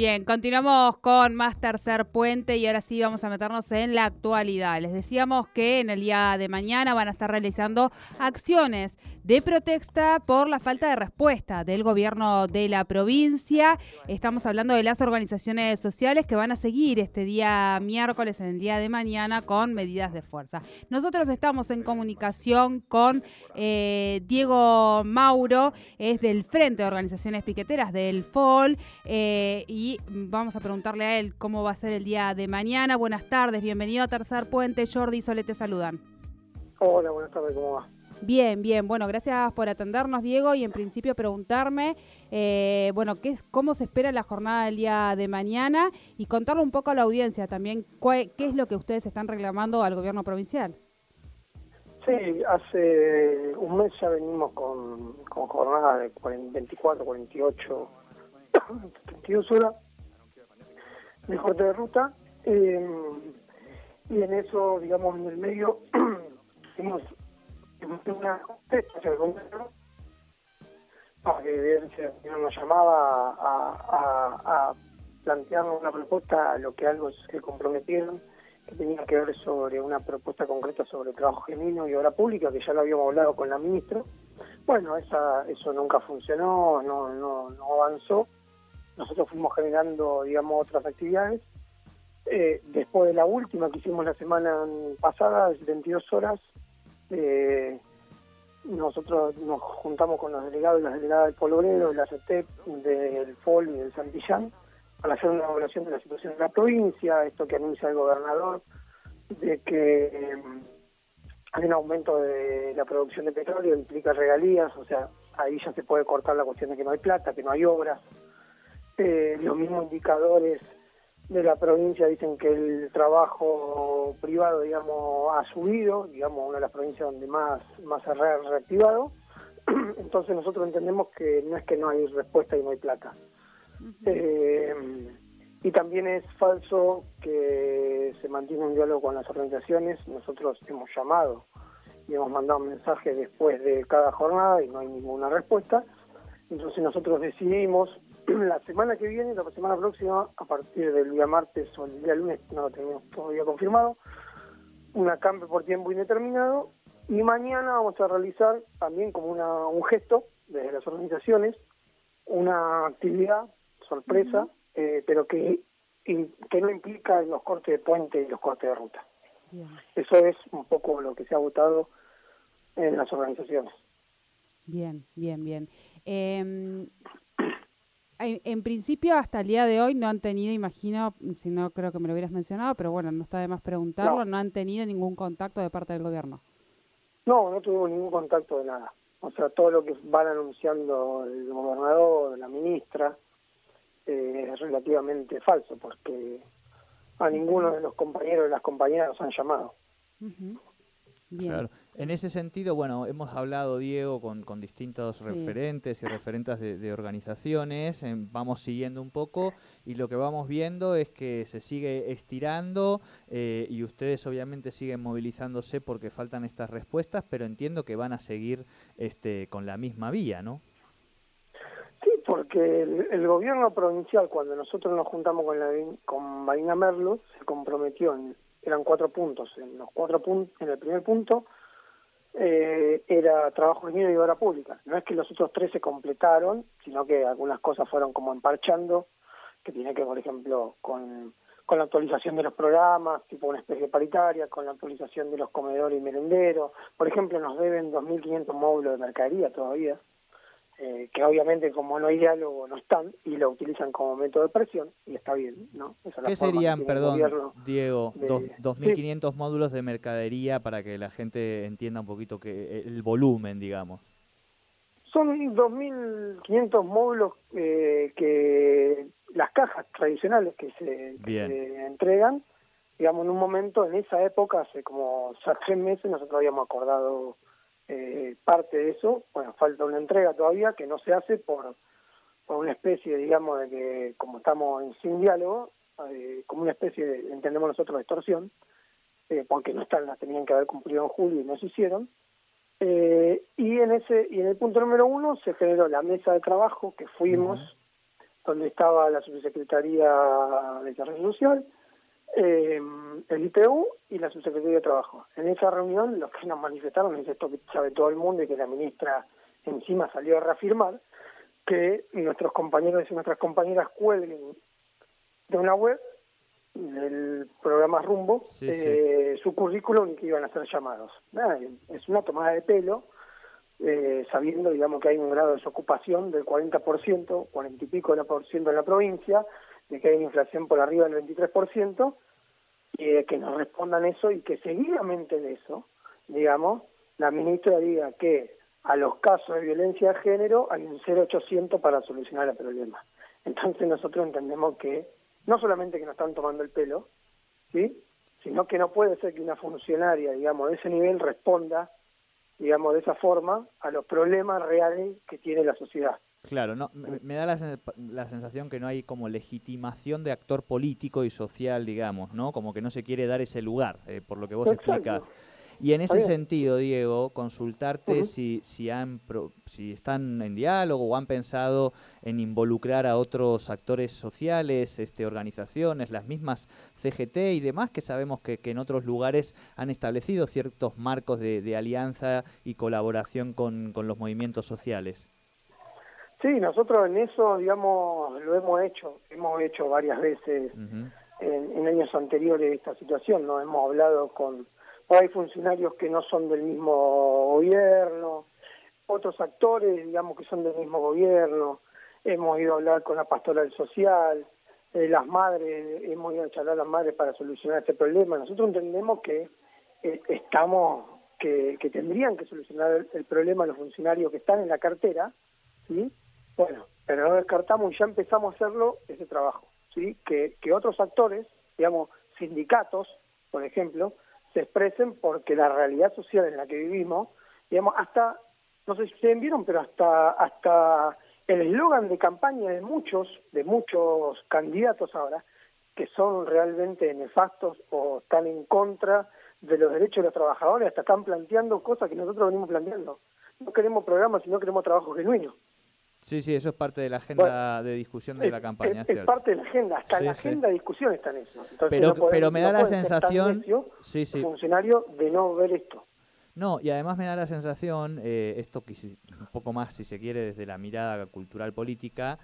Bien, continuamos con más tercer puente y ahora sí vamos a meternos en la actualidad. Les decíamos que en el día de mañana van a estar realizando acciones de protesta por la falta de respuesta del gobierno de la provincia. Estamos hablando de las organizaciones sociales que van a seguir este día miércoles, en el día de mañana, con medidas de fuerza. Nosotros estamos en comunicación con eh, Diego Mauro, es del Frente de Organizaciones Piqueteras del FOL eh, vamos a preguntarle a él cómo va a ser el día de mañana. Buenas tardes, bienvenido a Tercer Puente. Jordi y Sole te saludan. Hola, buenas tardes, ¿cómo va? Bien, bien. Bueno, gracias por atendernos, Diego, y en principio preguntarme, eh, bueno, ¿qué, ¿cómo se espera la jornada del día de mañana? Y contarle un poco a la audiencia también qué es lo que ustedes están reclamando al gobierno provincial. Sí, hace un mes ya venimos con, con jornadas de 24, 48 32 horas de corte de ruta. Eh, y en eso, digamos, en el medio, hicimos una para que nos llamaba a, a, plantearnos una propuesta, lo que algo se comprometieron, que tenía que ver sobre una propuesta concreta sobre trabajo genuino y obra pública, que ya lo habíamos hablado con la ministra. Bueno, esa, eso nunca funcionó, no, no, no avanzó nosotros fuimos generando, digamos, otras actividades. Eh, después de la última que hicimos la semana pasada, de 72 horas, eh, nosotros nos juntamos con los delegados y las delegadas del Polobrero, de la CETEP, del FOL y del Santillán, para hacer una evaluación de la situación de la provincia, esto que anuncia el gobernador, de que eh, hay un aumento de la producción de petróleo, implica regalías, o sea, ahí ya se puede cortar la cuestión de que no hay plata, que no hay obras, eh, los mismos indicadores de la provincia dicen que el trabajo privado, digamos, ha subido, digamos, una de las provincias donde más, más se ha reactivado. Entonces nosotros entendemos que no es que no hay respuesta y no hay plata. Eh, y también es falso que se mantiene un diálogo con las organizaciones. Nosotros hemos llamado y hemos mandado un mensaje después de cada jornada y no hay ninguna respuesta. Entonces nosotros decidimos la semana que viene, la semana próxima, a partir del día martes o el día lunes, no lo tenemos todavía confirmado, una campe por tiempo indeterminado y mañana vamos a realizar también como una, un gesto desde las organizaciones, una actividad sorpresa, eh, pero que, que no implica los cortes de puente y los cortes de ruta. Eso es un poco lo que se ha votado en las organizaciones. Bien, bien, bien. Eh, en, principio, hasta el día de hoy no han tenido, imagino, si no creo que me lo hubieras mencionado, pero bueno, no está de más preguntarlo, no. han tenido ningún contacto de parte del gobierno. No, no tuvimos ningún contacto de nada. O sea, todo lo que van anunciando el gobernador, la ministra, eh, es relativamente falso, porque a ninguno de los compañeros y las compañeras nos han llamado. Claro. En ese sentido, bueno, hemos hablado, Diego, con, con distintos referentes y referentes de, organizaciones, vamos siguiendo un poco y lo que vamos viendo es que se sigue estirando eh, y ustedes obviamente siguen movilizándose porque faltan estas respuestas, pero entiendo que van a seguir este, con la misma vía, ¿no? Sí, porque el, gobierno provincial, cuando nosotros nos juntamos con, la, con Marina Merlo, se comprometió en eran cuatro puntos. En los cuatro puntos, en el primer punto eh, era trabajo ingeniero y obra pública. No es que los otros tres se completaron, sino que algunas cosas fueron como emparchando, que tiene que, por ejemplo, con, con la actualización de los programas, tipo una especie paritaria, con la actualización de los comedores y merenderos. Por ejemplo, nos deben 2.500 módulos de mercadería todavía. Eh, que obviamente como no hay diálogo no están y lo utilizan como método de presión y está bien, ¿no? ¿Qué serían, perdón, Diego, 2.500 módulos de mercadería para que la gente entienda un poquito que el volumen, digamos? Son 2.500 módulos eh, que las cajas tradicionales que se, que se, entregan, digamos, en un momento, en esa época, hace como tres meses, nosotros habíamos acordado eh, parte de eso, bueno, falta una entrega todavía que no se hace por por una especie, digamos, de que como estamos en sin diálogo, eh, como una especie de, entendemos nosotros, de extorsión, eh, porque no están, las tenían que haber cumplido en julio y no se hicieron. Eh, y en ese y en el punto número uno se generó la mesa de trabajo que fuimos, donde estaba la subsecretaría de Desarrollo Social, eh, el IPU y la subsecretaría de Trabajo. En esa reunión los que nos manifestaron es esto que sabe todo el mundo y que la ministra encima salió a reafirmar, que nuestros compañeros y nuestras compañeras cuelguen de una web del programa Rumbo eh, su currículum y que iban a ser llamados. es una tomada de pelo, eh, sabiendo digamos que hay un grado de desocupación del 40%, 40 y pico de por ciento en la provincia, de que hay una inflación por arriba del 23%, y que nos respondan eso y que seguidamente de eso, digamos, la ministra diga que a los casos de violencia de género hay un 0800 para solucionar el problema. Entonces nosotros entendemos que no solamente que nos están tomando el pelo, ¿sí? sino que no puede ser que una funcionaria, digamos, de ese nivel responda, digamos, de esa forma a los problemas reales que tiene la sociedad. Claro, no, me, da la, sensación que no hay como legitimación de actor político y social, digamos, ¿no? Como que no se quiere dar ese lugar, eh, por lo que vos explicas. Y en ese sentido, Diego, consultarte si, si, han, si están en diálogo o han pensado en involucrar a otros actores sociales, este, organizaciones, las mismas CGT y demás, que sabemos que, en otros lugares han establecido ciertos marcos de, alianza y colaboración con, los movimientos sociales. Sí, nosotros en eso, digamos, lo hemos hecho, hemos hecho varias veces en, en, años anteriores esta situación, ¿no? Hemos hablado con hay funcionarios que no son del mismo gobierno, otros actores, digamos, que son del mismo gobierno. Hemos ido a hablar con la pastoral social, eh, las madres, hemos ido a charlar a las madres para solucionar este problema. Nosotros entendemos que eh, estamos, que, que, tendrían que solucionar el, problema los funcionarios que están en la cartera, ¿sí? Bueno, pero no descartamos y ya empezamos a hacerlo ese trabajo, ¿sí? Que, que otros actores, digamos, sindicatos, por ejemplo, se expresen porque la realidad social en la que vivimos, digamos, hasta, no sé si ustedes vieron, pero hasta, hasta el eslogan de campaña de muchos, de muchos candidatos ahora, que son realmente nefastos o están en contra de los derechos de los trabajadores, hasta están planteando cosas que nosotros venimos planteando. No queremos programas, sino queremos trabajo genuino. Sí, sí, eso es parte de la agenda de discusión de la campaña. Es, parte de la agenda, hasta en la agenda de discusión está en eso. pero, pero me da la sensación, sí, sí. funcionario, de no ver esto. No, y además me da la sensación, eh, esto un poco más, si se quiere, desde la mirada cultural política,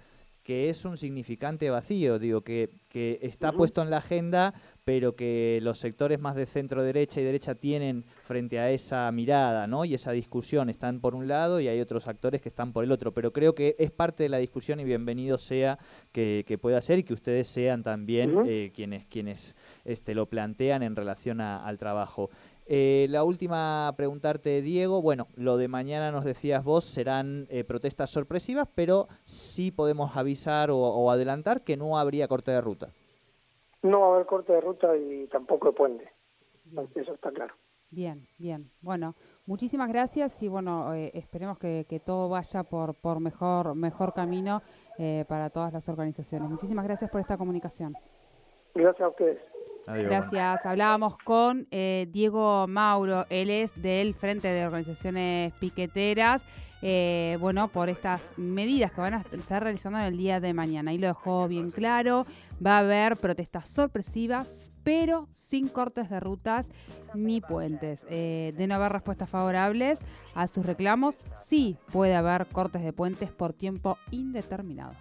que es un significante vacío, digo, que, que está puesto en la agenda, pero que los sectores más de centro derecha y derecha tienen frente a esa mirada, ¿no? Y esa discusión están por un lado y hay otros actores que están por el otro, pero creo que es parte de la discusión y bienvenido sea que, pueda ser y que ustedes sean también eh, quienes, quienes este, lo plantean en relación al trabajo. Eh, la última preguntarte, Diego. Bueno, lo de mañana nos decías vos serán eh, protestas sorpresivas, pero sí podemos avisar o, adelantar que no habría corte de ruta. No va a haber corte de ruta y tampoco de puente. Eso está claro. Bien, bien. Bueno, muchísimas gracias y bueno, eh, esperemos que, todo vaya por, por mejor, mejor camino para todas las organizaciones. Muchísimas gracias por esta comunicación. Gracias a ustedes. Gracias. Hablábamos con eh, Diego Mauro, él es del Frente de Organizaciones Piqueteras, eh, bueno, por estas medidas que van a estar realizando en el día de mañana. Ahí lo dejó bien claro, va a haber protestas sorpresivas, pero sin cortes de rutas ni puentes. Eh, de no haber respuestas favorables a sus reclamos, sí puede haber cortes de puentes por tiempo indeterminado.